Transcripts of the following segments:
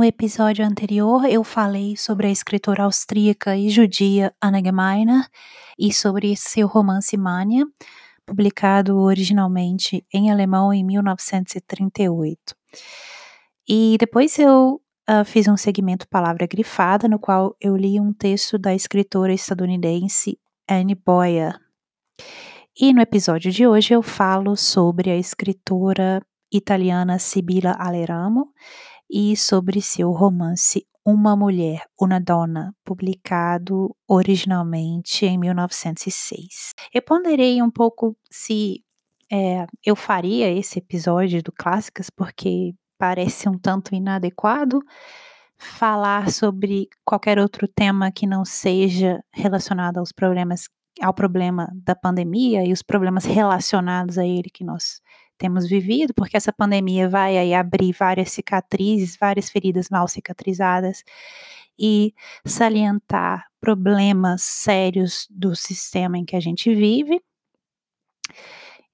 No episódio anterior, eu falei sobre a escritora austríaca e judia Anna Gemeiner e sobre seu romance Mania, publicado originalmente em alemão em 1938. E depois eu uh, fiz um segmento Palavra Grifada, no qual eu li um texto da escritora estadunidense Anne Boyer. E no episódio de hoje eu falo sobre a escritora italiana Sibila Aleramo e sobre seu romance Uma Mulher, Una Donna, publicado originalmente em 1906. Eu ponderei um pouco se é, eu faria esse episódio do Clássicas, porque parece um tanto inadequado falar sobre qualquer outro tema que não seja relacionado aos problemas ao problema da pandemia e os problemas relacionados a ele que nós temos vivido, porque essa pandemia vai aí abrir várias cicatrizes, várias feridas mal cicatrizadas e salientar problemas sérios do sistema em que a gente vive.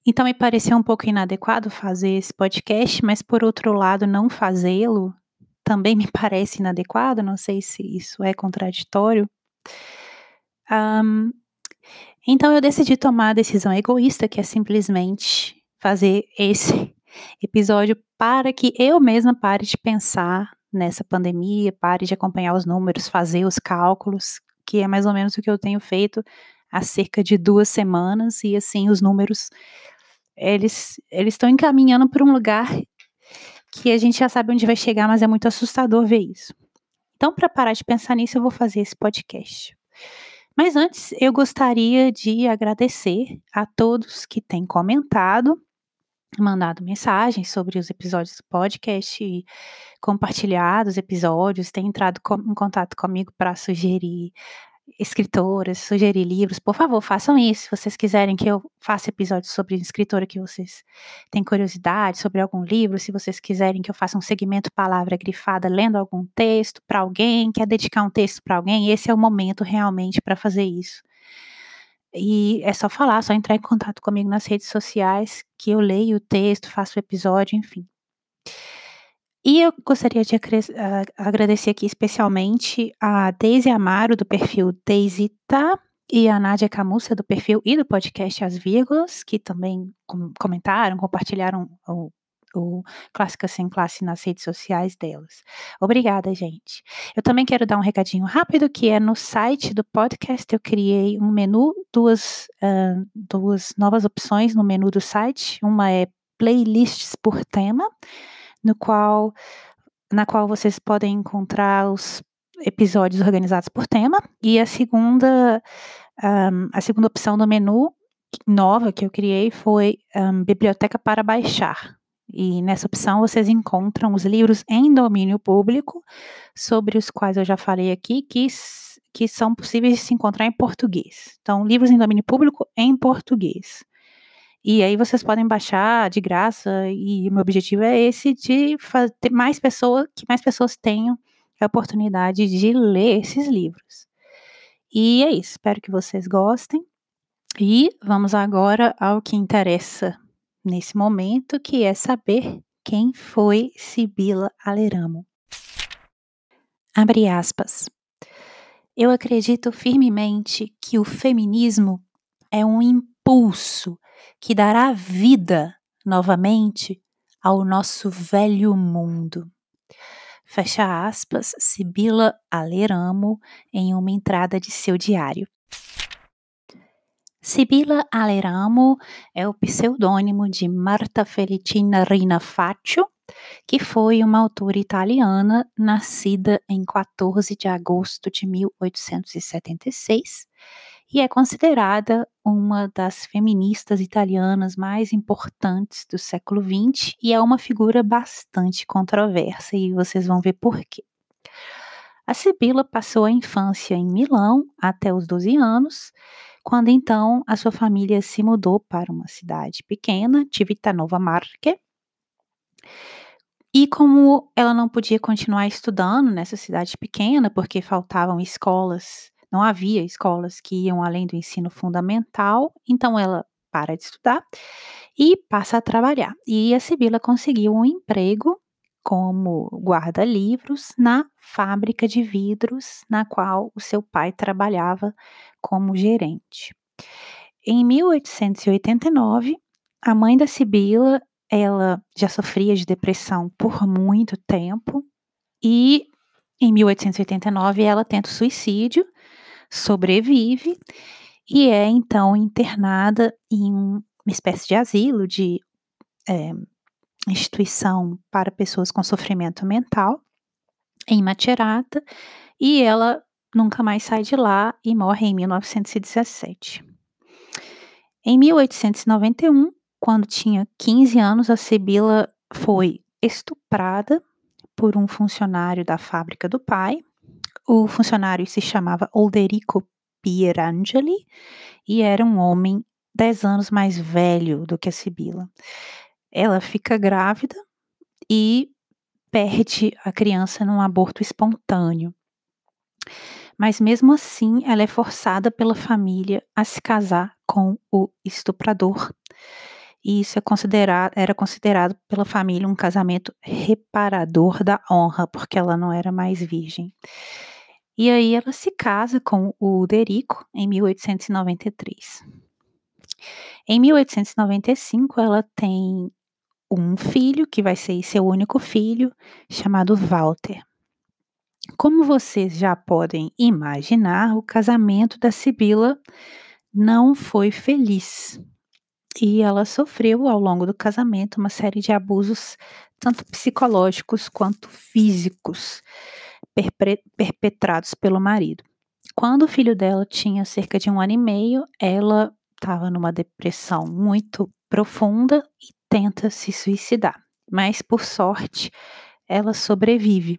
Então me pareceu um pouco inadequado fazer esse podcast, mas por outro lado, não fazê-lo também me parece inadequado, não sei se isso é contraditório. Um, então eu decidi tomar a decisão egoísta, que é simplesmente fazer esse episódio para que eu mesma pare de pensar nessa pandemia, pare de acompanhar os números, fazer os cálculos, que é mais ou menos o que eu tenho feito há cerca de duas semanas, e assim os números eles eles estão encaminhando para um lugar que a gente já sabe onde vai chegar, mas é muito assustador ver isso. Então, para parar de pensar nisso, eu vou fazer esse podcast. Mas antes, eu gostaria de agradecer a todos que têm comentado mandado mensagens sobre os episódios do podcast, compartilhado os episódios, tem entrado em contato comigo para sugerir escritoras, sugerir livros, por favor, façam isso. Se vocês quiserem que eu faça episódios sobre escritora que vocês têm curiosidade sobre algum livro, se vocês quiserem que eu faça um segmento palavra grifada lendo algum texto para alguém, quer dedicar um texto para alguém, esse é o momento realmente para fazer isso. E é só falar, só entrar em contato comigo nas redes sociais, que eu leio o texto, faço o episódio, enfim. E eu gostaria de agradecer aqui especialmente a Deise Amaro, do perfil Deisita, e a Nádia Camussa, do perfil e do podcast As Vírgulas, que também comentaram, compartilharam o o Clássica Sem Classe nas redes sociais delas. Obrigada, gente. Eu também quero dar um recadinho rápido, que é no site do podcast eu criei um menu, duas, uh, duas novas opções no menu do site. Uma é playlists por tema, no qual na qual vocês podem encontrar os episódios organizados por tema, e a segunda um, a segunda opção do menu nova que eu criei foi um, biblioteca para baixar. E nessa opção vocês encontram os livros em domínio público, sobre os quais eu já falei aqui, que, que são possíveis de se encontrar em português. Então, livros em domínio público em português. E aí vocês podem baixar de graça, e o meu objetivo é esse de ter mais pessoas, que mais pessoas tenham a oportunidade de ler esses livros. E é isso, espero que vocês gostem. E vamos agora ao que interessa nesse momento, que é saber quem foi Sibila Aleramo. Abre aspas. Eu acredito firmemente que o feminismo é um impulso que dará vida novamente ao nosso velho mundo. Fecha aspas, Sibila Aleramo em uma entrada de seu diário. Sibila Aleramo é o pseudônimo de Marta Felitina Rina Faccio, que foi uma autora italiana nascida em 14 de agosto de 1876 e é considerada uma das feministas italianas mais importantes do século XX e é uma figura bastante controversa e vocês vão ver por quê. A Sibila passou a infância em Milão até os 12 anos quando então a sua família se mudou para uma cidade pequena, Civitanova Marche. E como ela não podia continuar estudando nessa cidade pequena, porque faltavam escolas, não havia escolas que iam além do ensino fundamental, então ela para de estudar e passa a trabalhar. E a Sibila conseguiu um emprego como guarda-livros na fábrica de vidros na qual o seu pai trabalhava como gerente. Em 1889, a mãe da Sibila, ela já sofria de depressão por muito tempo e em 1889 ela tenta suicídio, sobrevive e é então internada em uma espécie de asilo de é, instituição para pessoas com sofrimento mental em Macerata e ela nunca mais sai de lá e morre em 1917. Em 1891, quando tinha 15 anos, a Sibila foi estuprada por um funcionário da fábrica do pai. O funcionário se chamava Olderico Pierangeli e era um homem 10 anos mais velho do que a Sibila ela fica grávida e perde a criança num aborto espontâneo. Mas mesmo assim, ela é forçada pela família a se casar com o estuprador. E isso é considerado, era considerado pela família um casamento reparador da honra, porque ela não era mais virgem. E aí ela se casa com o Derico em 1893. Em 1895, ela tem um filho, que vai ser seu único filho, chamado Walter. Como vocês já podem imaginar, o casamento da Sibila não foi feliz. E ela sofreu ao longo do casamento uma série de abusos, tanto psicológicos quanto físicos, perpetrados pelo marido. Quando o filho dela tinha cerca de um ano e meio, ela estava numa depressão muito profunda e tenta se suicidar, mas por sorte ela sobrevive.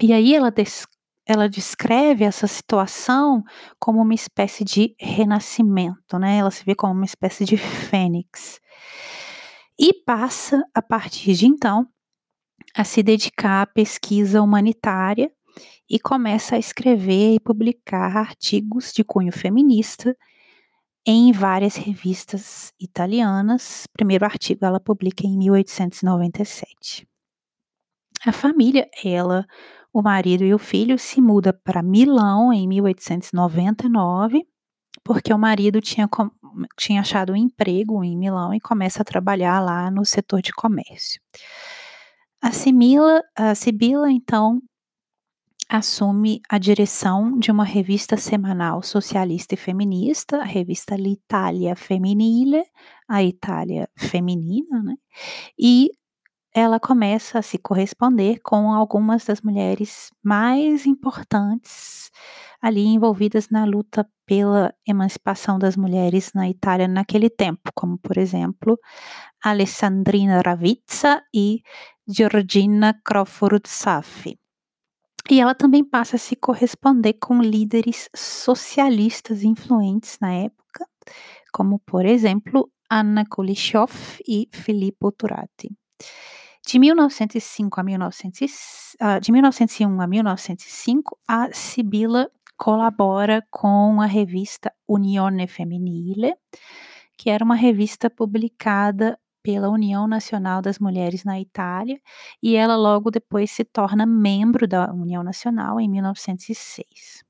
E aí ela, des ela descreve essa situação como uma espécie de renascimento, né? Ela se vê como uma espécie de fênix. E passa, a partir de então, a se dedicar à pesquisa humanitária e começa a escrever e publicar artigos de cunho feminista em várias revistas italianas. Primeiro artigo ela publica em 1897. A família, ela, o marido e o filho se muda para Milão em 1899, porque o marido tinha, tinha achado um emprego em Milão e começa a trabalhar lá no setor de comércio. A, Simila, a Sibila, então, assume a direção de uma revista semanal socialista e feminista, a revista L'Italia Femminile, a Itália Feminina, né? E ela começa a se corresponder com algumas das mulheres mais importantes ali envolvidas na luta pela emancipação das mulheres na Itália naquele tempo, como por exemplo Alessandrina Ravizza e Georgina Crawford Saffi. E ela também passa a se corresponder com líderes socialistas influentes na época, como, por exemplo, Anna Kulishov e Filippo Turati. De 1905 a 1900, uh, de 1901 a 1905, a Sibila colabora com a revista Unione Femminile, que era uma revista publicada pela União Nacional das Mulheres na Itália e ela logo depois se torna membro da União Nacional em 1906.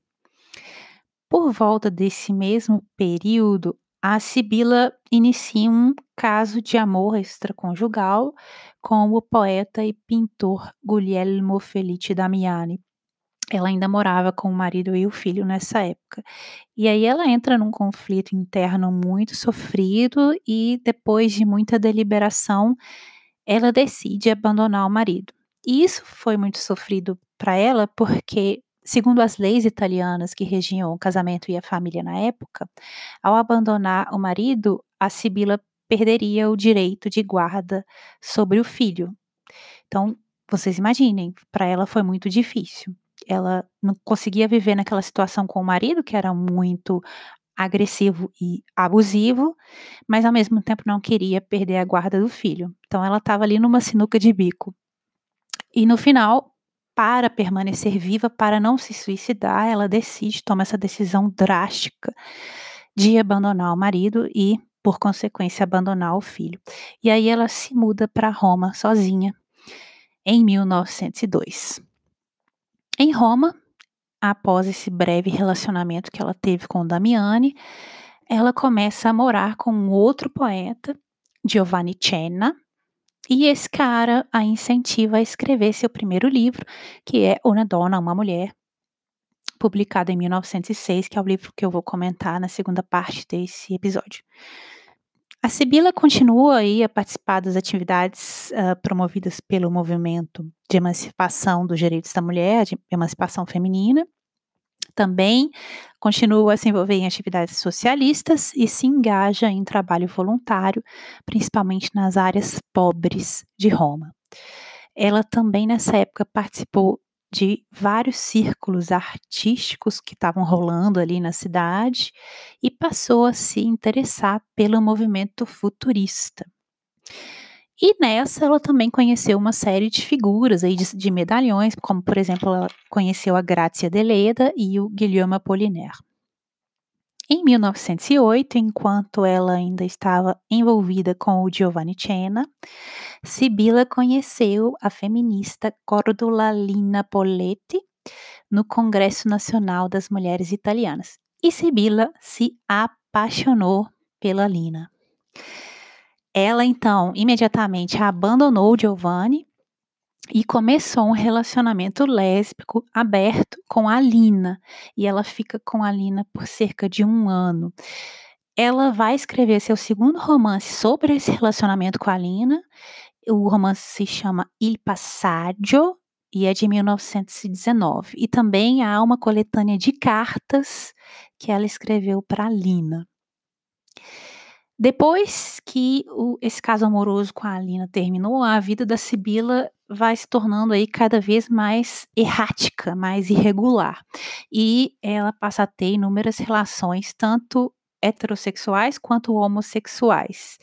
Por volta desse mesmo período, a Sibila inicia um caso de amor extraconjugal com o poeta e pintor Guglielmo Felice Damiani. Ela ainda morava com o marido e o filho nessa época. E aí ela entra num conflito interno muito sofrido e depois de muita deliberação, ela decide abandonar o marido. E isso foi muito sofrido para ela porque Segundo as leis italianas que regiam o casamento e a família na época, ao abandonar o marido, a Sibila perderia o direito de guarda sobre o filho. Então, vocês imaginem, para ela foi muito difícil. Ela não conseguia viver naquela situação com o marido, que era muito agressivo e abusivo, mas ao mesmo tempo não queria perder a guarda do filho. Então ela estava ali numa sinuca de bico. E no final, para permanecer viva, para não se suicidar, ela decide, toma essa decisão drástica de abandonar o marido e, por consequência, abandonar o filho. E aí ela se muda para Roma sozinha em 1902. Em Roma, após esse breve relacionamento que ela teve com Damiani, ela começa a morar com um outro poeta, Giovanni Cenna, e esse cara a incentiva a escrever seu primeiro livro, que é Una Donna, Uma Mulher, publicado em 1906, que é o livro que eu vou comentar na segunda parte desse episódio. A Sibila continua a participar das atividades uh, promovidas pelo movimento de emancipação dos direitos da mulher, de emancipação feminina, também continua a se envolver em atividades socialistas e se engaja em trabalho voluntário, principalmente nas áreas pobres de Roma. Ela também, nessa época, participou de vários círculos artísticos que estavam rolando ali na cidade e passou a se interessar pelo movimento futurista. E nessa ela também conheceu uma série de figuras aí de, de medalhões, como por exemplo ela conheceu a Grazia Deleda e o Guilherme Apollinaire. Em 1908, enquanto ela ainda estava envolvida com o Giovanni Cena, Sibila conheceu a feminista Cordula Lina Poletti no Congresso Nacional das Mulheres Italianas. E Sibila se apaixonou pela Lina. Ela então imediatamente abandonou Giovanni e começou um relacionamento lésbico aberto com a Lina. E ela fica com a Lina por cerca de um ano. Ela vai escrever seu segundo romance sobre esse relacionamento com a Lina. O romance se chama Il Passaggio e é de 1919. E também há uma coletânea de cartas que ela escreveu para Lina. Depois que o, esse caso amoroso com a Alina terminou, a vida da Sibila vai se tornando aí cada vez mais errática, mais irregular. E ela passa a ter inúmeras relações, tanto heterossexuais quanto homossexuais.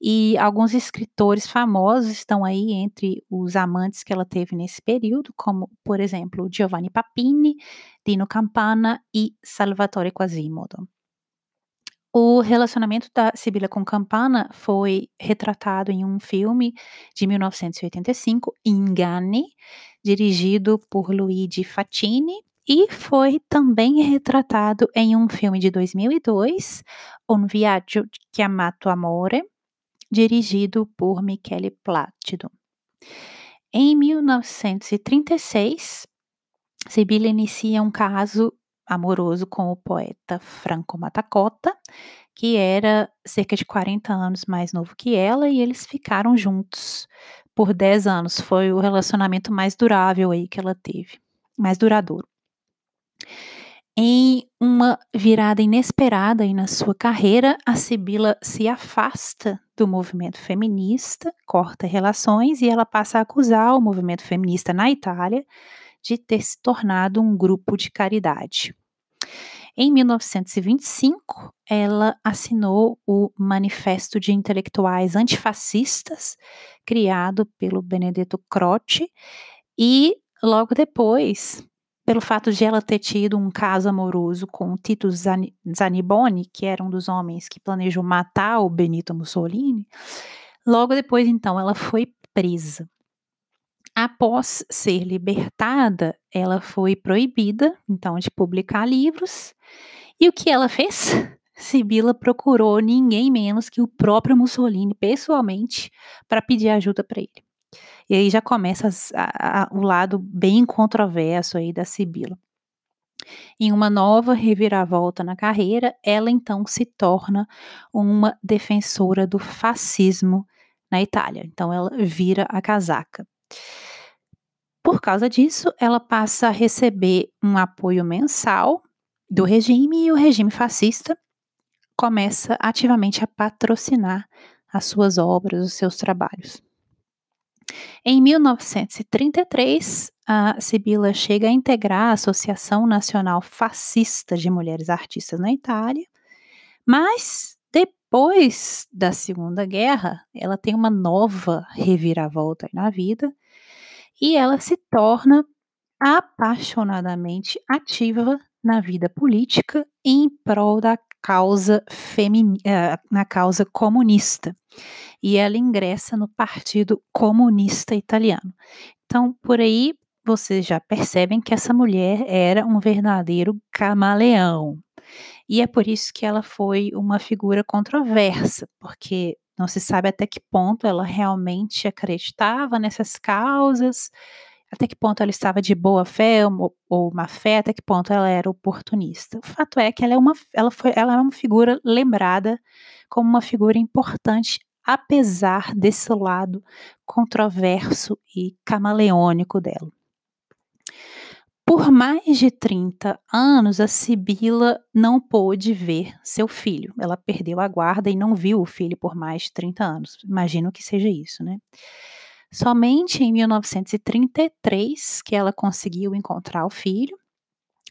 E alguns escritores famosos estão aí entre os amantes que ela teve nesse período, como, por exemplo, Giovanni Papini, Dino Campana e Salvatore Quasimodo. O relacionamento da Sibila com Campana foi retratado em um filme de 1985, Inganni, dirigido por Luigi Facchini, e foi também retratado em um filme de 2002, Un viaggio chiamato amore, dirigido por Michele Plácido. Em 1936, Sibila inicia um caso amoroso com o poeta Franco Matacota, que era cerca de 40 anos mais novo que ela, e eles ficaram juntos por 10 anos. Foi o relacionamento mais durável aí que ela teve, mais duradouro. Em uma virada inesperada aí na sua carreira, a Sibila se afasta do movimento feminista, corta relações e ela passa a acusar o movimento feminista na Itália de ter se tornado um grupo de caridade. Em 1925, ela assinou o Manifesto de Intelectuais Antifascistas, criado pelo Benedetto Croce, e logo depois, pelo fato de ela ter tido um caso amoroso com Tito Zaniboni, que era um dos homens que planejou matar o Benito Mussolini, Logo depois, então, ela foi presa. Após ser libertada, ela foi proibida, então, de publicar livros. E o que ela fez? Sibila procurou ninguém menos que o próprio Mussolini pessoalmente para pedir ajuda para ele. E aí já começa o lado bem controverso aí da Sibila. Em uma nova reviravolta na carreira, ela então se torna uma defensora do fascismo na Itália. Então ela vira a casaca. Por causa disso, ela passa a receber um apoio mensal do regime e o regime fascista começa ativamente a patrocinar as suas obras, os seus trabalhos. Em 1933, a Sibila chega a integrar a Associação Nacional Fascista de Mulheres Artistas na Itália, mas depois da Segunda Guerra, ela tem uma nova reviravolta na vida e ela se torna apaixonadamente ativa na vida política em prol da causa femini uh, na causa comunista. E ela ingressa no Partido Comunista Italiano. Então, por aí vocês já percebem que essa mulher era um verdadeiro camaleão. E é por isso que ela foi uma figura controversa, porque não se sabe até que ponto ela realmente acreditava nessas causas, até que ponto ela estava de boa fé ou, má fé, até que ponto ela era oportunista. O fato é que ela é uma, ela foi, ela é uma figura lembrada como uma figura importante, apesar desse lado controverso e camaleônico dela. Por mais de 30 anos, a Sibila não pôde ver seu filho. Ela perdeu a guarda e não viu o filho por mais de 30 anos. Imagino que seja isso, né? Somente em 1933 que ela conseguiu encontrar o filho,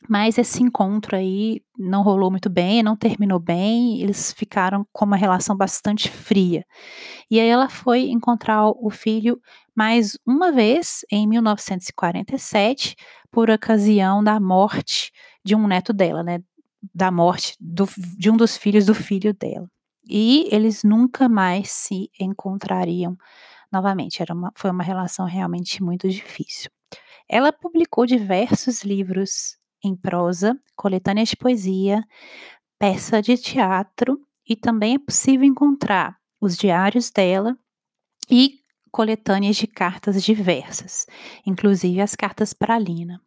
mas esse encontro aí não rolou muito bem, não terminou bem, eles ficaram com uma relação bastante fria. E aí ela foi encontrar o filho mais uma vez em 1947, por ocasião da morte de um neto dela, né? Da morte do, de um dos filhos do filho dela. E eles nunca mais se encontrariam novamente. Era uma, foi uma relação realmente muito difícil. Ela publicou diversos livros em prosa, coletâneas de poesia, peça de teatro e também é possível encontrar os diários dela e coletâneas de cartas diversas, inclusive as cartas para Lina.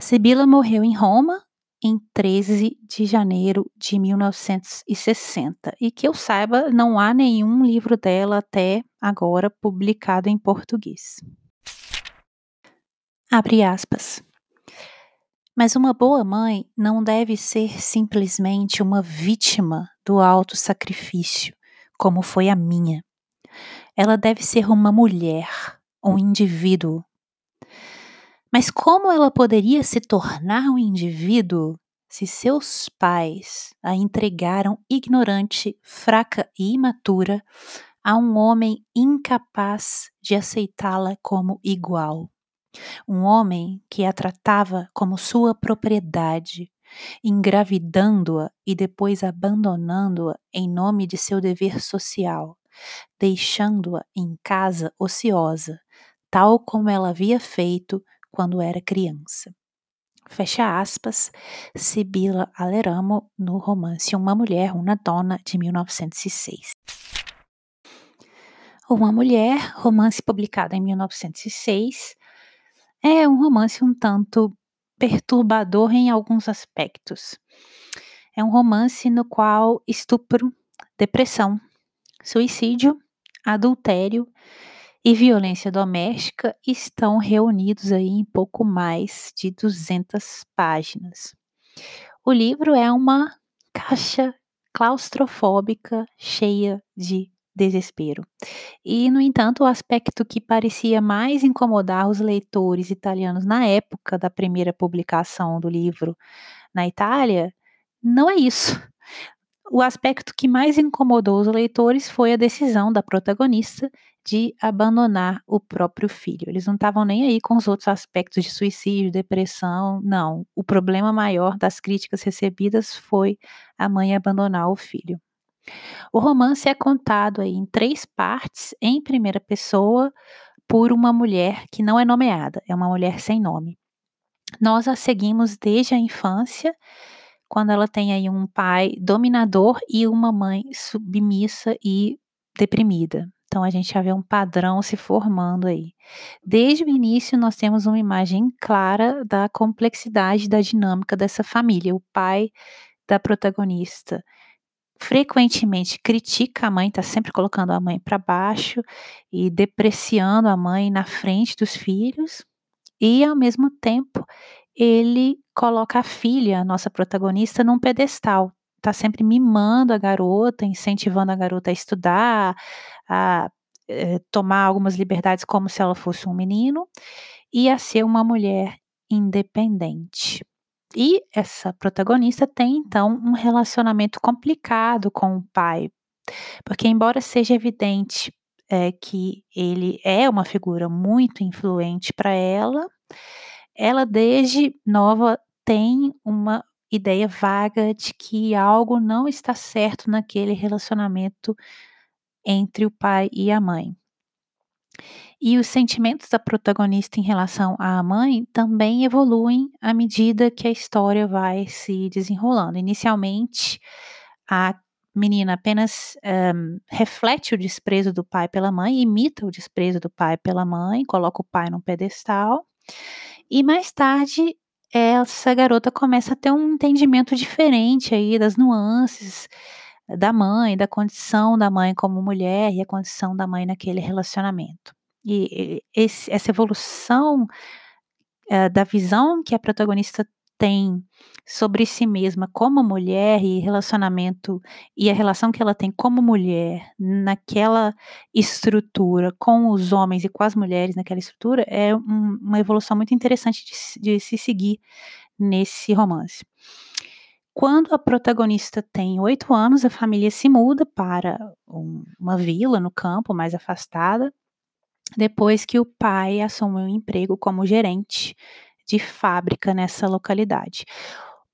Sibila morreu em Roma em 13 de janeiro de 1960 e que eu saiba não há nenhum livro dela até agora publicado em português. Abre aspas. Mas uma boa mãe não deve ser simplesmente uma vítima do alto sacrifício, como foi a minha. Ela deve ser uma mulher, um indivíduo. Mas como ela poderia se tornar um indivíduo se seus pais a entregaram ignorante, fraca e imatura a um homem incapaz de aceitá-la como igual? Um homem que a tratava como sua propriedade, engravidando-a e depois abandonando-a em nome de seu dever social, deixando-a em casa ociosa, tal como ela havia feito quando era criança. Fecha aspas, Sibila Aleramo no romance Uma Mulher, Uma Dona, de 1906. Uma Mulher, romance publicado em 1906, é um romance um tanto perturbador em alguns aspectos. É um romance no qual estupro, depressão, suicídio, adultério e violência doméstica estão reunidos aí em pouco mais de 200 páginas. O livro é uma caixa claustrofóbica cheia de desespero. E, no entanto, o aspecto que parecia mais incomodar os leitores italianos na época da primeira publicação do livro na Itália não é isso. O aspecto que mais incomodou os leitores foi a decisão da protagonista de abandonar o próprio filho. Eles não estavam nem aí com os outros aspectos de suicídio, depressão, não. O problema maior das críticas recebidas foi a mãe abandonar o filho. O romance é contado aí em três partes, em primeira pessoa, por uma mulher que não é nomeada, é uma mulher sem nome. Nós a seguimos desde a infância, quando ela tem aí um pai dominador e uma mãe submissa e deprimida. Então a gente já vê um padrão se formando aí. Desde o início nós temos uma imagem clara da complexidade da dinâmica dessa família. O pai da protagonista frequentemente critica a mãe, está sempre colocando a mãe para baixo e depreciando a mãe na frente dos filhos, e ao mesmo tempo ele coloca a filha, a nossa protagonista, num pedestal. Está sempre mimando a garota, incentivando a garota a estudar, a eh, tomar algumas liberdades como se ela fosse um menino e a ser uma mulher independente. E essa protagonista tem então um relacionamento complicado com o pai, porque, embora seja evidente é, que ele é uma figura muito influente para ela, ela desde nova tem uma ideia vaga de que algo não está certo naquele relacionamento entre o pai e a mãe. E os sentimentos da protagonista em relação à mãe também evoluem à medida que a história vai se desenrolando. Inicialmente, a menina apenas um, reflete o desprezo do pai pela mãe, imita o desprezo do pai pela mãe, coloca o pai num pedestal. E mais tarde, essa garota começa a ter um entendimento diferente aí das nuances da mãe, da condição da mãe como mulher e a condição da mãe naquele relacionamento. E esse, essa evolução uh, da visão que a protagonista tem sobre si mesma como mulher e relacionamento e a relação que ela tem como mulher naquela estrutura com os homens e com as mulheres naquela estrutura é um, uma evolução muito interessante de, de se seguir nesse romance. Quando a protagonista tem oito anos, a família se muda para um, uma vila no campo mais afastada depois que o pai assumiu um emprego como gerente de fábrica nessa localidade.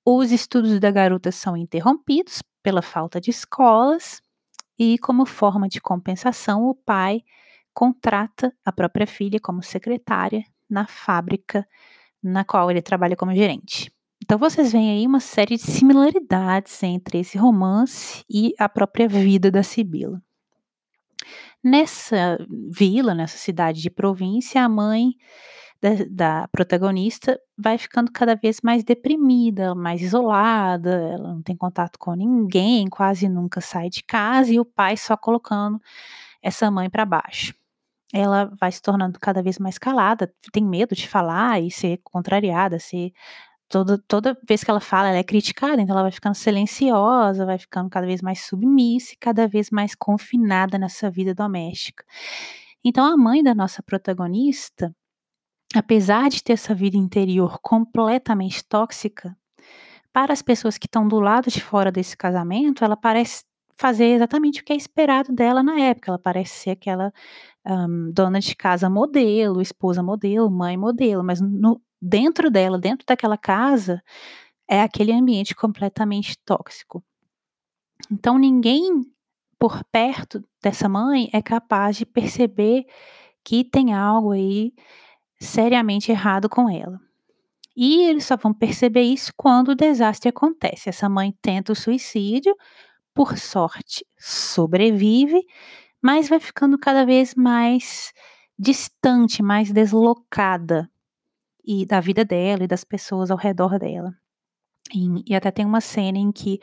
Os estudos da garota são interrompidos pela falta de escolas e, como forma de compensação, o pai contrata a própria filha como secretária na fábrica na qual ele trabalha como gerente. Então vocês veem aí uma série de similaridades entre esse romance e a própria vida da Sibila. Nessa vila, nessa cidade de província, a mãe da, da, protagonista vai ficando cada vez mais deprimida, mais isolada, ela não tem contato com ninguém, quase nunca sai de casa e o pai só colocando essa mãe para baixo. Ela vai se tornando cada vez mais calada, tem medo de falar e ser contrariada, ser toda, toda vez que ela fala, ela é criticada, então ela vai ficando silenciosa, vai ficando cada vez mais submissa e cada vez mais confinada nessa vida doméstica. Então a mãe da nossa protagonista, apesar de ter essa vida interior completamente tóxica, para as pessoas que estão do lado de fora desse casamento, ela parece fazer exatamente o que é esperado dela na época. Ela parece ser aquela um, dona de casa modelo, esposa modelo, mãe modelo, mas no, dentro dela, dentro daquela casa, é aquele ambiente completamente tóxico. Então ninguém por perto dessa mãe é capaz de perceber que tem algo aí seriamente errado com ela. E eles só vão perceber isso quando o desastre acontece. Essa mãe tenta o suicídio, por sorte sobrevive, mas vai ficando cada vez mais distante, mais deslocada e da vida dela e das pessoas ao redor dela. E, e até tem uma cena em que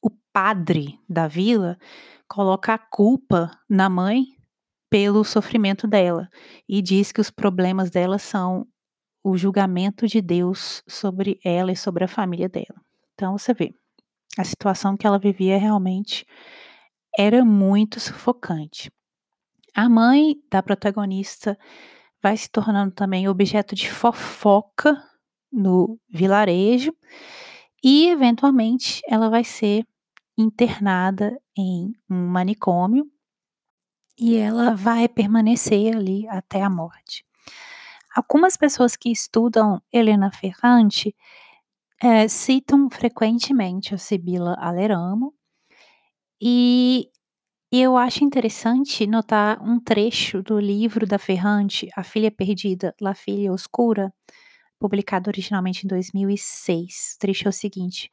o padre da vila coloca a culpa na mãe pelo sofrimento dela e diz que os problemas dela são o julgamento de Deus sobre ela e sobre a família dela. Então você vê, a situação que ela vivia realmente era muito sufocante. A mãe da protagonista vai se tornando também objeto de fofoca no vilarejo e, eventualmente, ela vai ser internada em um manicômio e ela vai permanecer ali até a morte. Algumas pessoas que estudam Helena Ferrante é, citam frequentemente a Sibila Aleramo E eu acho interessante notar um trecho do livro da Ferrante, A Filha Perdida, La Filha Oscura, publicado originalmente em 2006. O trecho é o seguinte: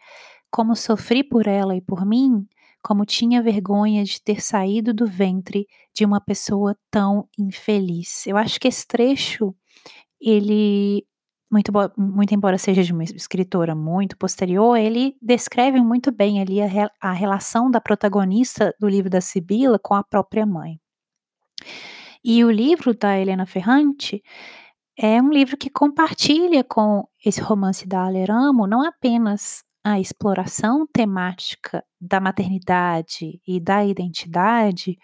Como sofri por ela e por mim, como tinha vergonha de ter saído do ventre de uma pessoa tão infeliz. Eu acho que esse trecho, ele, muito, muito embora seja de uma escritora muito posterior, ele descreve muito bem ali a, a relação da protagonista do livro da Sibila com a própria mãe. E o livro da Helena Ferrante é um livro que compartilha com esse romance da Aleramo não apenas a exploração temática da maternidade e da identidade,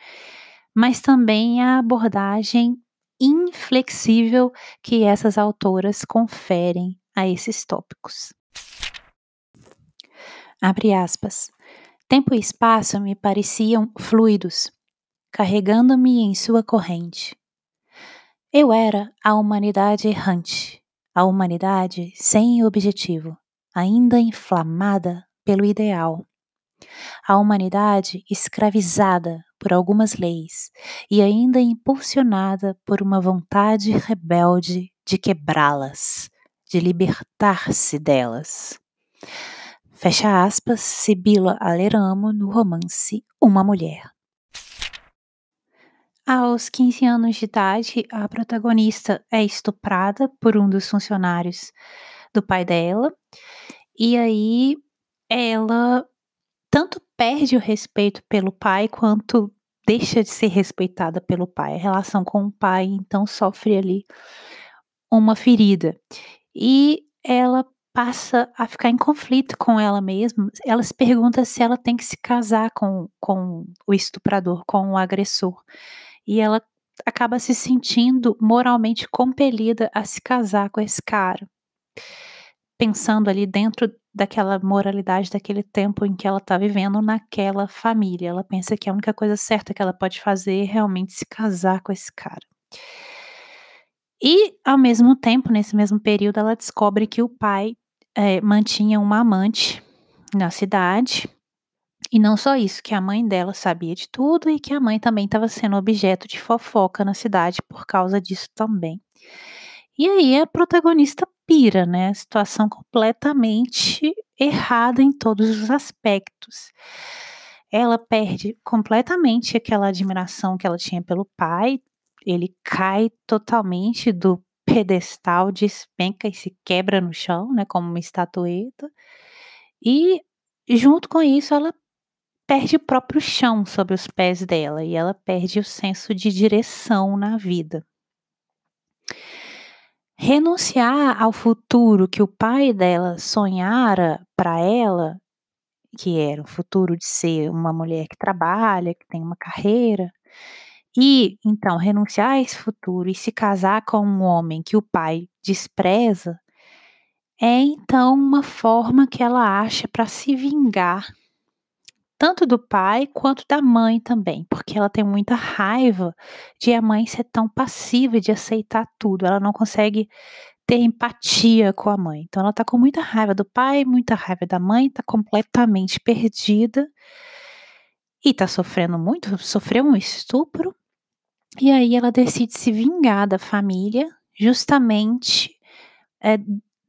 mas também a abordagem inflexível que essas autoras conferem a esses tópicos. Abre aspas. Tempo e espaço me pareciam fluidos, carregando-me em sua corrente. Eu era a humanidade errante, a humanidade sem objetivo, ainda inflamada pelo ideal. A humanidade escravizada por algumas leis e ainda impulsionada por uma vontade rebelde de quebrá-las, de libertar-se delas. Fecha aspas, Sibila Aleramo no romance Uma Mulher. Aos 15 anos de idade, a protagonista é estuprada por um dos funcionários do pai dela e aí ela tanto perde o respeito pelo pai quanto deixa de ser respeitada pelo pai. A relação com o pai então sofre ali uma ferida. E ela passa a ficar em conflito com ela mesma. Ela se pergunta se ela tem que se casar com, com o estuprador, com o agressor. E ela acaba se sentindo moralmente compelida a se casar com esse cara pensando ali dentro daquela moralidade daquele tempo em que ela está vivendo naquela família. Ela pensa que a única coisa certa que ela pode fazer é realmente se casar com esse cara. E, ao mesmo tempo, nesse mesmo período, ela descobre que o pai é, mantinha uma amante na cidade. E não só isso, que a mãe dela sabia de tudo e que a mãe também estava sendo objeto de fofoca na cidade por causa disso também. E aí a protagonista pira, né? Situação completamente errada em todos os aspectos. Ela perde completamente aquela admiração que ela tinha pelo pai, ele cai totalmente do pedestal, despenca e se quebra no chão, né, como uma estatueta. E junto com isso, ela perde o próprio chão sobre os pés dela e ela perde o senso de direção na vida. Renunciar ao futuro que o pai dela sonhara para ela, que era o futuro de ser uma mulher que trabalha, que tem uma carreira, e então renunciar a esse futuro e se casar com um homem que o pai despreza, é então uma forma que ela acha para se vingar tanto do pai quanto da mãe também, porque ela tem muita raiva de a mãe ser tão passiva de aceitar tudo. Ela não consegue ter empatia com a mãe. Então ela tá com muita raiva do pai, muita raiva da mãe, tá completamente perdida e tá sofrendo muito, sofreu um estupro. E aí ela decide se vingar da família, justamente é,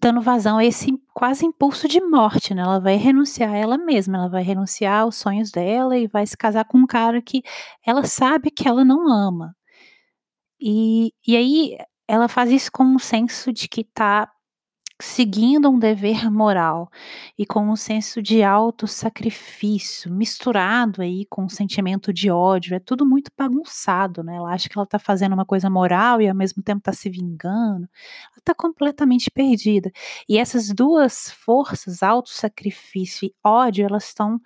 dando vazão a esse quase impulso de morte, né? Ela vai renunciar a ela mesma, ela vai renunciar aos sonhos dela e vai se casar com um cara que ela sabe que ela não ama. E, e aí ela faz isso com um senso de que tá seguindo um dever moral e com um senso de auto-sacrifício, misturado aí com um sentimento de ódio, é tudo muito bagunçado, né? Ela acha que ela tá fazendo uma coisa moral e ao mesmo tempo tá se vingando. Ela tá completamente perdida. E essas duas forças, auto-sacrifício e ódio, elas estão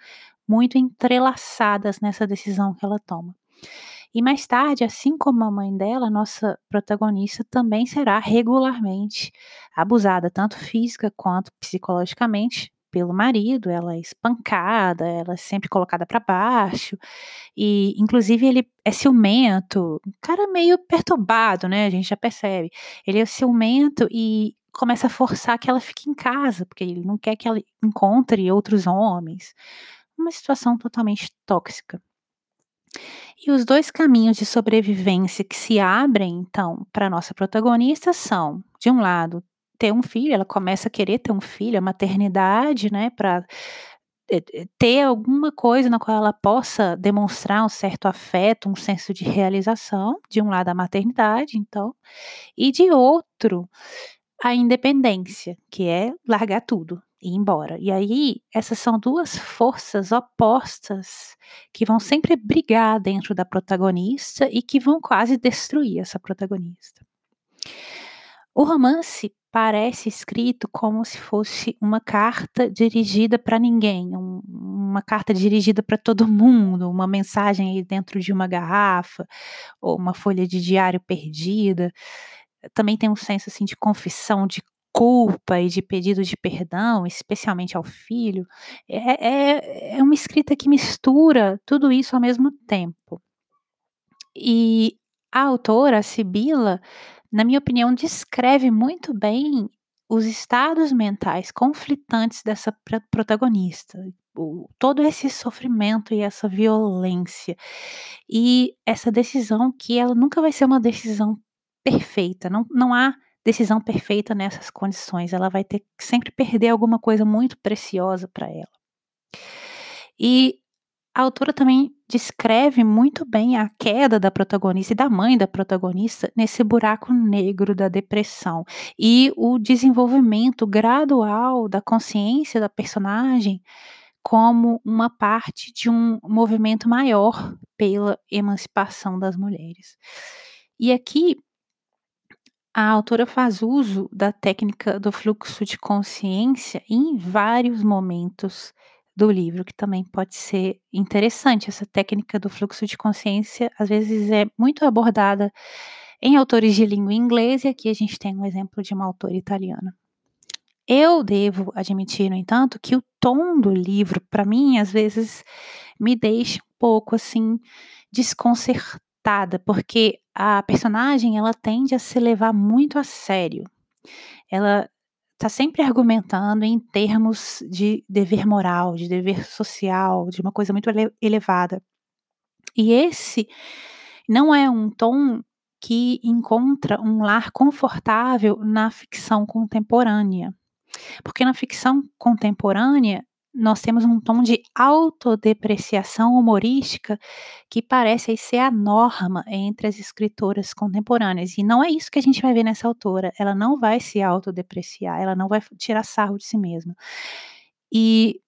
muito entrelaçadas nessa decisão que ela toma. E mais tarde, assim como a mãe dela, nossa protagonista também será regularmente abusada, tanto física quanto psicologicamente, pelo marido, ela é espancada, ela é sempre colocada para baixo, e inclusive ele é ciumento, um cara meio perturbado, né? A gente já percebe. Ele é ciumento e começa a forçar que ela fique em casa, porque ele não quer que ela encontre outros homens uma situação totalmente tóxica. E os dois caminhos de sobrevivência que se abrem, então, para nossa protagonista são, de um lado, ter um filho, ela começa a querer ter um filho, a maternidade, né, para eh, eh, ter alguma coisa na qual ela possa demonstrar um certo afeto, um senso de realização, de um lado a maternidade, então, e de outro, a independência, que é largar tudo, e ir embora. E aí, essas são duas forças opostas que vão sempre brigar dentro da protagonista e que vão quase destruir essa protagonista. O romance parece escrito como se fosse uma carta dirigida para ninguém, um, uma carta dirigida para todo mundo, uma mensagem aí dentro de uma garrafa ou uma folha de diário perdida. Também tem um senso assim de confissão, de culpa e de pedido de perdão, especialmente ao filho, é, é, é uma escrita que mistura tudo isso ao mesmo tempo. E a autora, a Sibila, na minha opinião, descreve muito bem os estados mentais conflitantes dessa protagonista, o, todo esse sofrimento e essa violência, e essa decisão que ela nunca vai ser uma decisão perfeita, não, não há decisão perfeita nessas condições. Ela vai ter que sempre perder alguma coisa muito preciosa para ela. E a autora também descreve muito bem a queda da protagonista e da mãe da protagonista nesse buraco negro da depressão e o desenvolvimento gradual da consciência da personagem como uma parte de um movimento maior pela emancipação das mulheres. E aqui a autora faz uso da técnica do fluxo de consciência em vários momentos do livro, que também pode ser interessante. Essa técnica do fluxo de consciência, às vezes, é muito abordada em autores de língua inglesa, e aqui a gente tem um exemplo de uma autora italiana. Eu devo admitir, no entanto, que o tom do livro, para mim, às vezes, me deixa um pouco assim desconcertada porque a personagem ela tende a se levar muito a sério. Ela está sempre argumentando em termos de dever moral, de dever social, de uma coisa muito ele elevada. E esse não é um tom que encontra um lar confortável na ficção contemporânea. Porque na ficção contemporânea, nós temos um tom de autodepreciação humorística que parece ser a norma entre as escritoras contemporâneas. E não é isso que a gente vai ver nessa autora. Ela não vai se autodepreciar, ela não vai tirar sarro de si mesma. E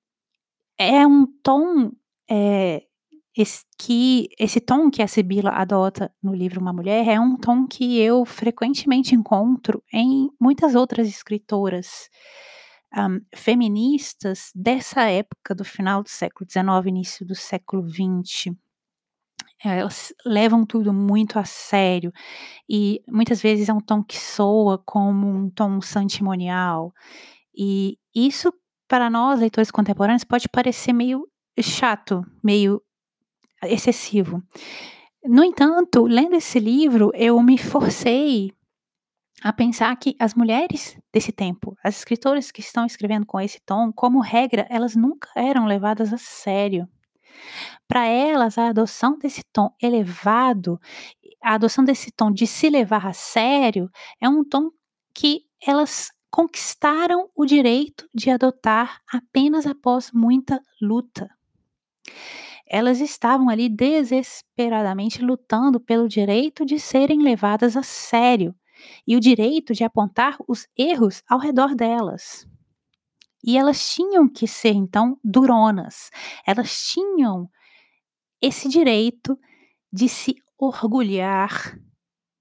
é um tom é, esse, que esse tom que a Sibila adota no livro Uma Mulher é um tom que eu frequentemente encontro em muitas outras escritoras um, feministas dessa época, do final do século XIX, início do século XX. Elas levam tudo muito a sério e muitas vezes é um tom que soa como um tom santimonial. E isso, para nós, leitores contemporâneos, pode parecer meio chato, meio excessivo. No entanto, lendo esse livro, eu me forcei a pensar que as mulheres desse tempo, as escritoras que estão escrevendo com esse tom, como regra, elas nunca eram levadas a sério. Para elas, a adoção desse tom elevado, a adoção desse tom de se levar a sério, é um tom que elas conquistaram o direito de adotar apenas após muita luta. Elas estavam ali desesperadamente lutando pelo direito de serem levadas a sério e o direito de apontar os erros ao redor delas. E elas tinham que ser, então, duronas. Elas tinham esse direito de se orgulhar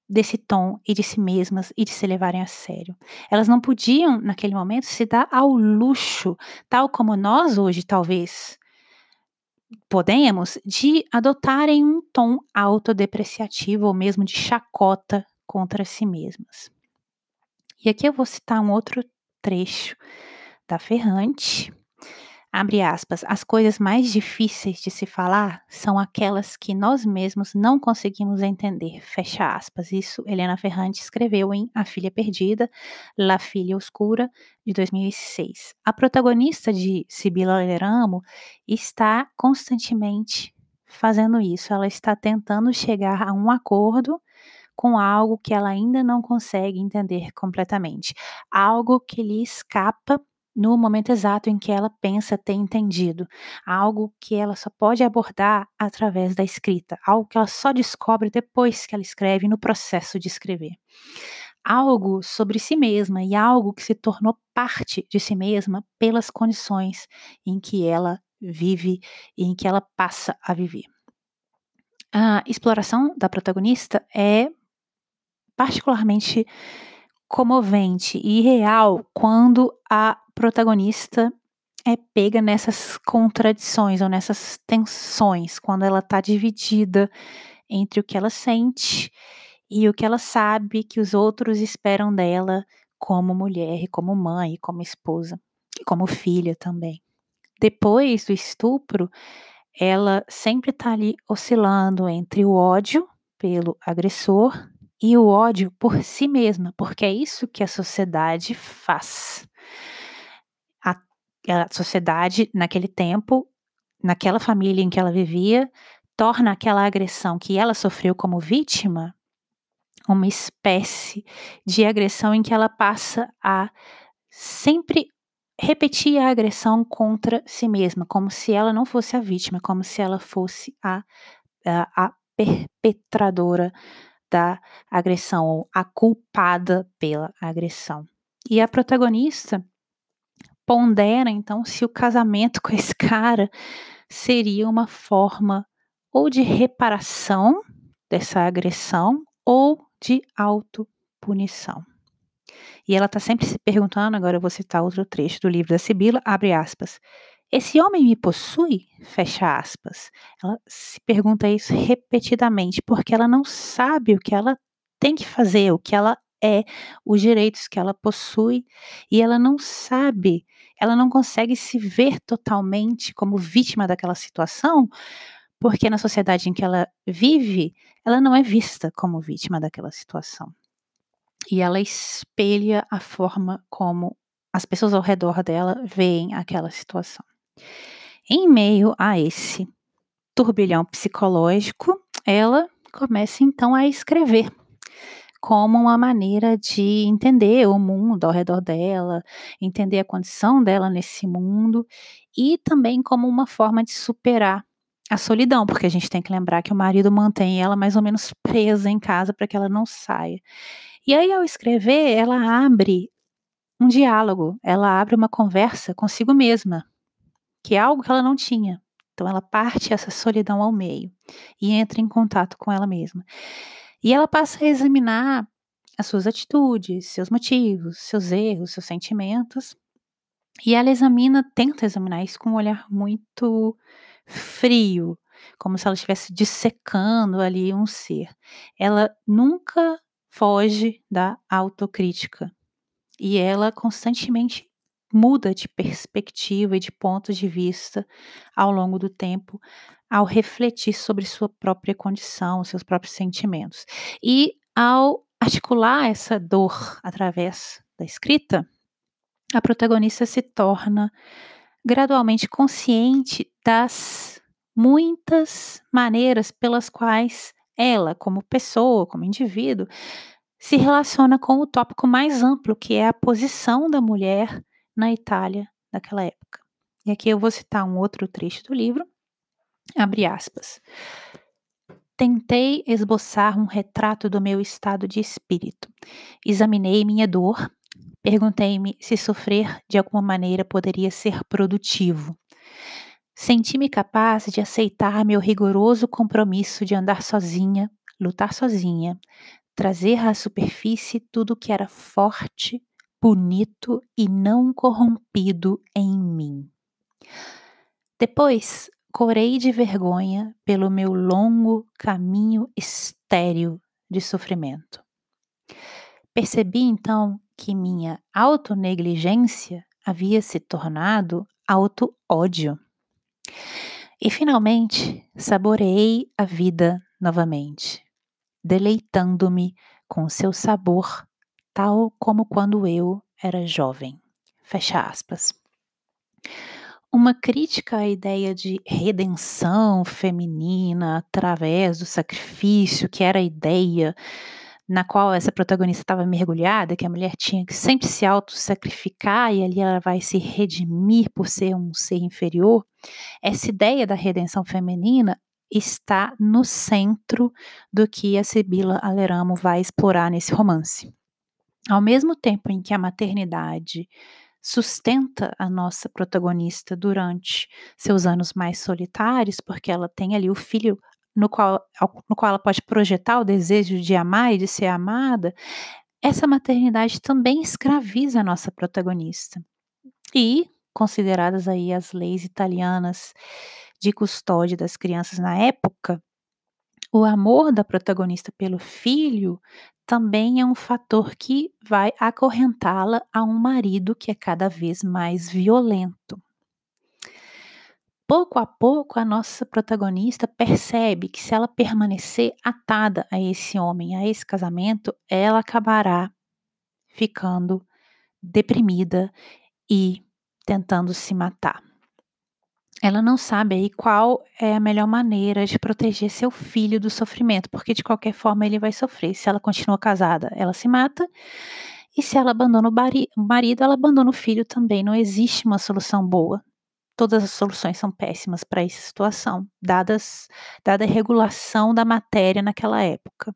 desse tom e de si mesmas e de se levarem a sério. Elas não podiam, naquele momento, se dar ao luxo, tal como nós hoje, talvez, podemos, de adotarem um tom autodepreciativo ou mesmo de chacota contra si mesmas. E aqui eu vou citar um outro trecho da Ferrante, Abre aspas, as coisas mais difíceis de se falar são aquelas que nós mesmos não conseguimos entender. Fecha aspas. Isso Helena Ferrante escreveu em A Filha Perdida, La Filha Oscura, de 2006. A protagonista de Sibila Leramo está constantemente fazendo isso. Ela está tentando chegar a um acordo com algo que ela ainda não consegue entender completamente, algo que lhe escapa no momento exato em que ela pensa ter entendido, algo que ela só pode abordar através da escrita, algo que ela só descobre depois que ela escreve no processo de escrever. Algo sobre si mesma e algo que se tornou parte de si mesma pelas condições em que ela vive e em que ela passa a viver. A exploração da protagonista é particularmente comovente e real quando a protagonista é pega nessas contradições ou nessas tensões, quando ela está dividida entre o que ela sente e o que ela sabe que os outros esperam dela como mulher, como mãe, como esposa, e como filha também. Depois do estupro, ela sempre está ali oscilando entre o ódio pelo agressor e o ódio por si mesma, porque é isso que a sociedade faz. A sociedade, naquele tempo, naquela família em que ela vivia, torna aquela agressão que ela sofreu como vítima uma espécie de agressão em que ela passa a sempre repetir a agressão contra si mesma, como se ela não fosse a vítima, como se ela fosse a, a, a perpetradora da agressão, ou a culpada pela agressão. E a protagonista pondera então se o casamento com esse cara seria uma forma ou de reparação dessa agressão ou de autopunição. E ela está sempre se perguntando, agora eu vou citar outro trecho do livro da Sibila, abre aspas. Esse homem me possui? Fecha aspas. Ela se pergunta isso repetidamente, porque ela não sabe o que ela tem que fazer, o que ela é, os direitos que ela possui, e ela não sabe, ela não consegue se ver totalmente como vítima daquela situação, porque na sociedade em que ela vive, ela não é vista como vítima daquela situação. E ela espelha a forma como as pessoas ao redor dela veem aquela situação. Em meio a esse turbilhão psicológico, ela começa então a escrever como uma maneira de entender o mundo ao redor dela, entender a condição dela nesse mundo e também como uma forma de superar a solidão, porque a gente tem que lembrar que o marido mantém ela mais ou menos presa em casa para que ela não saia. E aí, ao escrever, ela abre um diálogo, ela abre uma conversa consigo mesma, que é algo que ela não tinha. Então, ela parte essa solidão ao meio e entra em contato com ela mesma. E ela passa a examinar as suas atitudes, seus motivos, seus erros, seus sentimentos. E ela examina, tenta examinar isso com um olhar muito frio, como se ela estivesse dissecando ali um ser. Ela nunca foge da autocrítica. E ela constantemente muda de perspectiva e de ponto de vista ao longo do tempo, ao refletir sobre sua própria condição, seus próprios sentimentos. E ao articular essa dor através da escrita, a protagonista se torna gradualmente consciente das muitas maneiras pelas quais ela, como pessoa, como indivíduo, se relaciona com o tópico mais amplo, que é a posição da mulher na Itália daquela época. E aqui eu vou citar um outro trecho do livro, abre aspas. Tentei esboçar um retrato do meu estado de espírito. Examinei minha dor, perguntei-me se sofrer de alguma maneira poderia ser produtivo. Senti-me capaz de aceitar meu rigoroso compromisso de andar sozinha, lutar sozinha, trazer à superfície tudo que era forte, bonito e não corrompido em mim. Depois, corei de vergonha pelo meu longo caminho estéril de sofrimento. Percebi então que minha autonegligência havia se tornado auto-ódio. E finalmente saboreei a vida novamente, deleitando-me com seu sabor, tal como quando eu era jovem. Fecha aspas. Uma crítica à ideia de redenção feminina através do sacrifício, que era a ideia na qual essa protagonista estava mergulhada, que a mulher tinha que sempre se auto-sacrificar e ali ela vai se redimir por ser um ser inferior, essa ideia da redenção feminina está no centro do que a Sibila Aleramo vai explorar nesse romance. Ao mesmo tempo em que a maternidade sustenta a nossa protagonista durante seus anos mais solitários, porque ela tem ali o filho no qual, no qual ela pode projetar o desejo de amar e de ser amada, essa maternidade também escraviza a nossa protagonista. E, consideradas aí as leis italianas de custódia das crianças na época, o amor da protagonista pelo filho também é um fator que vai acorrentá-la a um marido que é cada vez mais violento pouco a pouco a nossa protagonista percebe que se ela permanecer atada a esse homem, a esse casamento, ela acabará ficando deprimida e tentando se matar. Ela não sabe aí qual é a melhor maneira de proteger seu filho do sofrimento, porque de qualquer forma ele vai sofrer. Se ela continua casada, ela se mata. E se ela abandona o marido, ela abandona o filho também. Não existe uma solução boa todas as soluções são péssimas para essa situação, dadas, dada a regulação da matéria naquela época.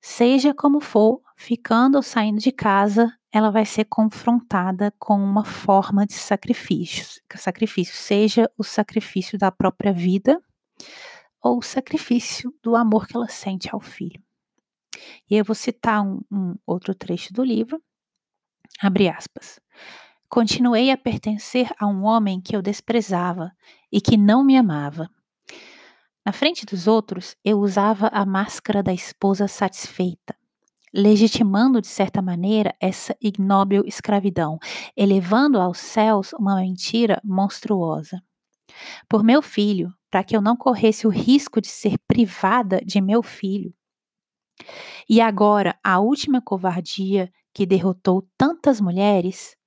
Seja como for, ficando ou saindo de casa, ela vai ser confrontada com uma forma de sacrifício, sacrifício, seja o sacrifício da própria vida ou o sacrifício do amor que ela sente ao filho. E eu vou citar um, um outro trecho do livro, abre aspas. Continuei a pertencer a um homem que eu desprezava e que não me amava. Na frente dos outros, eu usava a máscara da esposa satisfeita, legitimando de certa maneira essa ignóbil escravidão, elevando aos céus uma mentira monstruosa. Por meu filho, para que eu não corresse o risco de ser privada de meu filho. E agora, a última covardia que derrotou tantas mulheres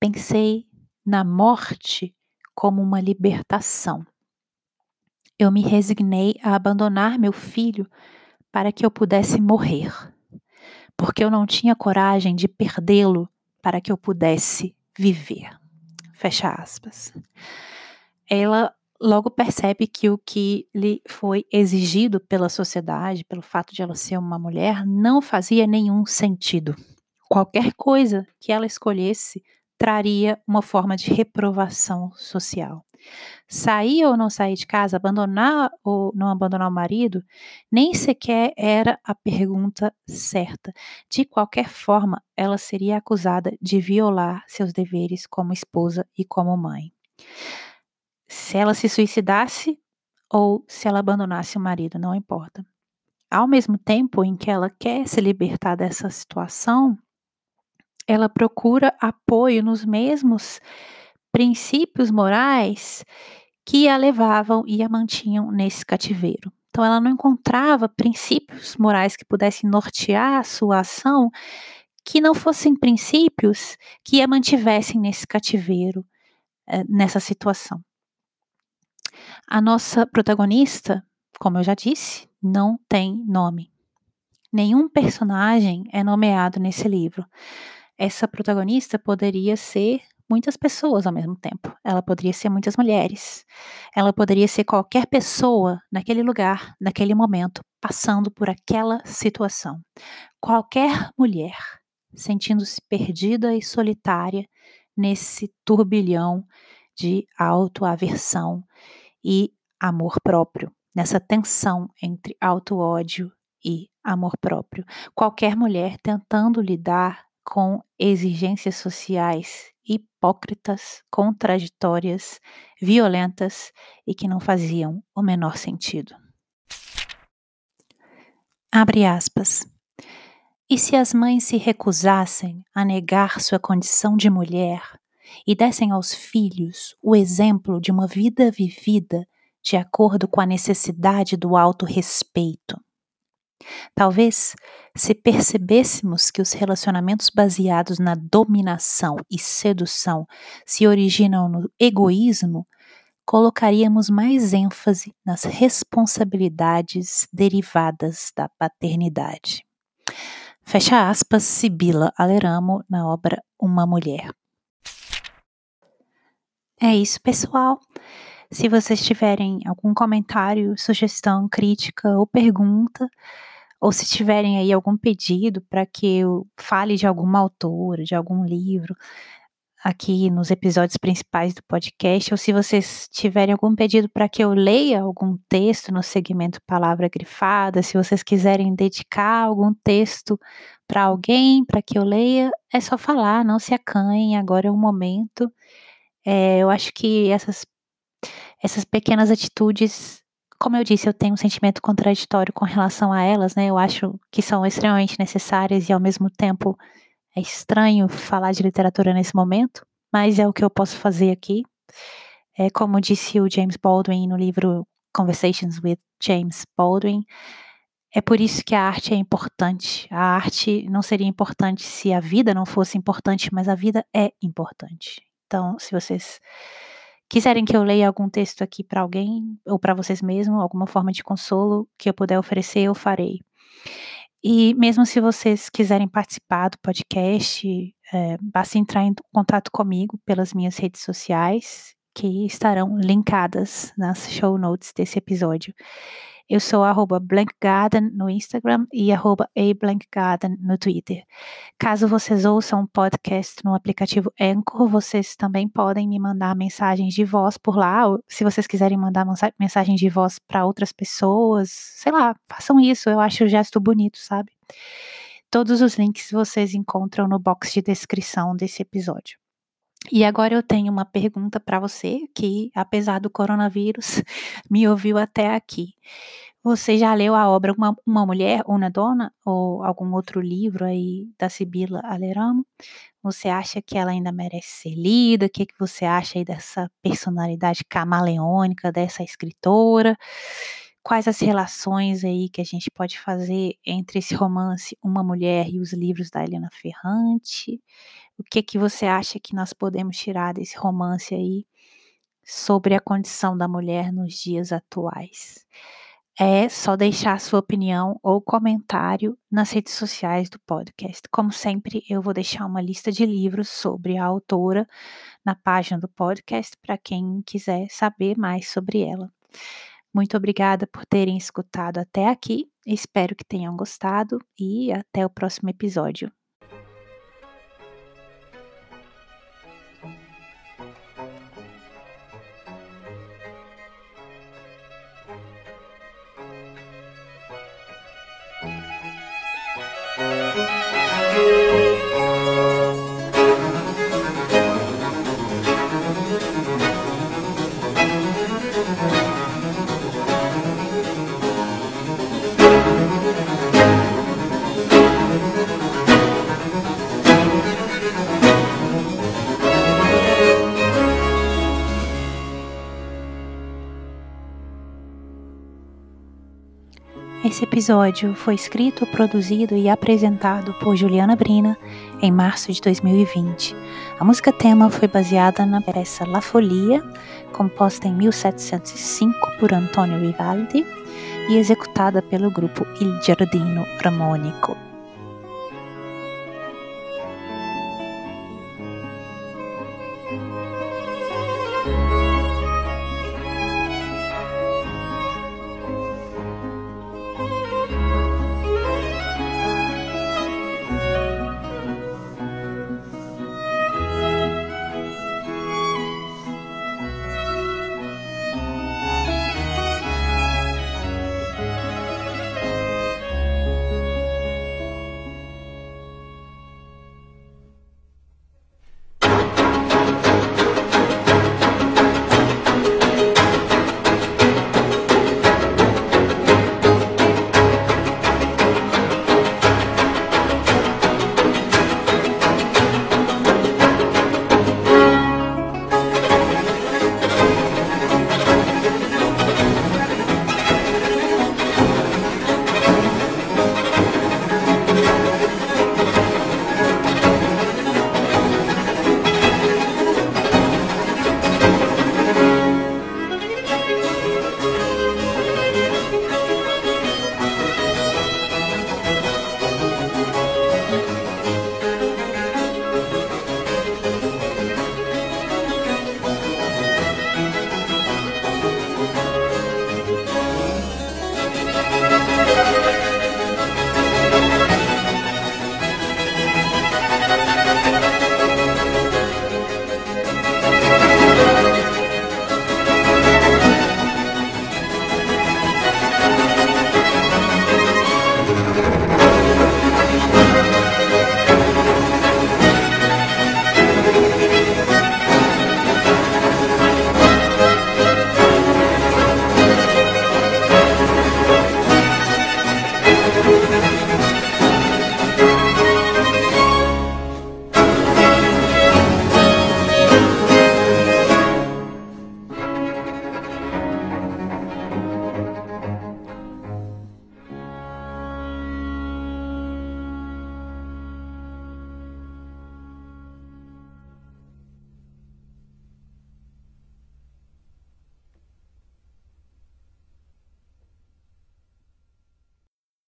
Pensei na morte como uma libertação. Eu me resignei a abandonar meu filho para que eu pudesse morrer, porque eu não tinha coragem de perdê-lo para que eu pudesse viver. Fecha aspas. Ela logo percebe que o que lhe foi exigido pela sociedade, pelo fato de ela ser uma mulher, não fazia nenhum sentido. Qualquer coisa que ela escolhesse traria uma forma de reprovação social. Sair ou não sair de casa, abandonar ou não abandonar o marido, nem sequer era a pergunta certa. De qualquer forma, ela seria acusada de violar seus deveres como esposa e como mãe. Se ela se suicidasse ou se ela abandonasse o marido, não importa. Ao mesmo tempo em que ela quer se libertar dessa situação, ela procura apoio nos mesmos princípios morais que a levavam e a mantinham nesse cativeiro. Então, ela não encontrava princípios morais que pudessem nortear a sua ação que não fossem princípios que a mantivessem nesse cativeiro, eh, nessa situação. A nossa protagonista, como eu já disse, não tem nome. Nenhum personagem é nomeado nesse livro essa protagonista poderia ser muitas pessoas ao mesmo tempo. Ela poderia ser muitas mulheres. Ela poderia ser qualquer pessoa naquele lugar, naquele momento, passando por aquela situação. Qualquer mulher sentindo-se perdida e solitária nesse turbilhão de autoaversão e amor próprio, nessa tensão entre auto-ódio e amor próprio. Qualquer mulher tentando lidar com exigências sociais hipócritas, contraditórias, violentas e que não faziam o menor sentido. Abre aspas. E se as mães se recusassem a negar sua condição de mulher e dessem aos filhos o exemplo de uma vida vivida de acordo com a necessidade do autorrespeito? Talvez, se percebêssemos que os relacionamentos baseados na dominação e sedução se originam no egoísmo, colocaríamos mais ênfase nas responsabilidades derivadas da paternidade. Fecha aspas, Sibila Aleramo, na obra Uma Mulher. É isso, pessoal. Se vocês tiverem algum comentário, sugestão, crítica ou pergunta, ou se tiverem aí algum pedido para que eu fale de alguma autora, de algum livro, aqui nos episódios principais do podcast, ou se vocês tiverem algum pedido para que eu leia algum texto no segmento Palavra Grifada, se vocês quiserem dedicar algum texto para alguém, para que eu leia, é só falar, não se acanhem, agora é o momento. É, eu acho que essas, essas pequenas atitudes como eu disse, eu tenho um sentimento contraditório com relação a elas, né? Eu acho que são extremamente necessárias e ao mesmo tempo é estranho falar de literatura nesse momento, mas é o que eu posso fazer aqui. É como disse o James Baldwin no livro Conversations with James Baldwin, é por isso que a arte é importante. A arte não seria importante se a vida não fosse importante, mas a vida é importante. Então, se vocês quiserem que eu leia algum texto aqui para alguém ou para vocês mesmos, alguma forma de consolo que eu puder oferecer, eu farei. E mesmo se vocês quiserem participar do podcast, é, basta entrar em contato comigo pelas minhas redes sociais, que estarão linkadas nas show notes desse episódio. Eu sou arroba blankgarden no Instagram e arroba ablankgarden no Twitter. Caso vocês ouçam um podcast no aplicativo Anchor, vocês também podem me mandar mensagens de voz por lá. se vocês quiserem mandar mensagens de voz para outras pessoas, sei lá, façam isso. Eu acho o gesto bonito, sabe? Todos os links vocês encontram no box de descrição desse episódio. E agora eu tenho uma pergunta para você que, apesar do coronavírus, me ouviu até aqui. Você já leu a obra Uma, uma Mulher, Uma Dona, ou algum outro livro aí da Sibila Aleramo? Você acha que ela ainda merece ser lida? O que, que você acha aí dessa personalidade camaleônica dessa escritora? Quais as relações aí que a gente pode fazer entre esse romance Uma Mulher e os livros da Helena Ferrante? O que que você acha que nós podemos tirar desse romance aí sobre a condição da mulher nos dias atuais? É só deixar sua opinião ou comentário nas redes sociais do podcast. Como sempre, eu vou deixar uma lista de livros sobre a autora na página do podcast para quem quiser saber mais sobre ela. Muito obrigada por terem escutado até aqui. Espero que tenham gostado e até o próximo episódio. Esse episódio foi escrito, produzido e apresentado por Juliana Brina em março de 2020. A música tema foi baseada na peça La Folia, composta em 1705 por Antonio Vivaldi e executada pelo grupo Il Giardino Ramonico.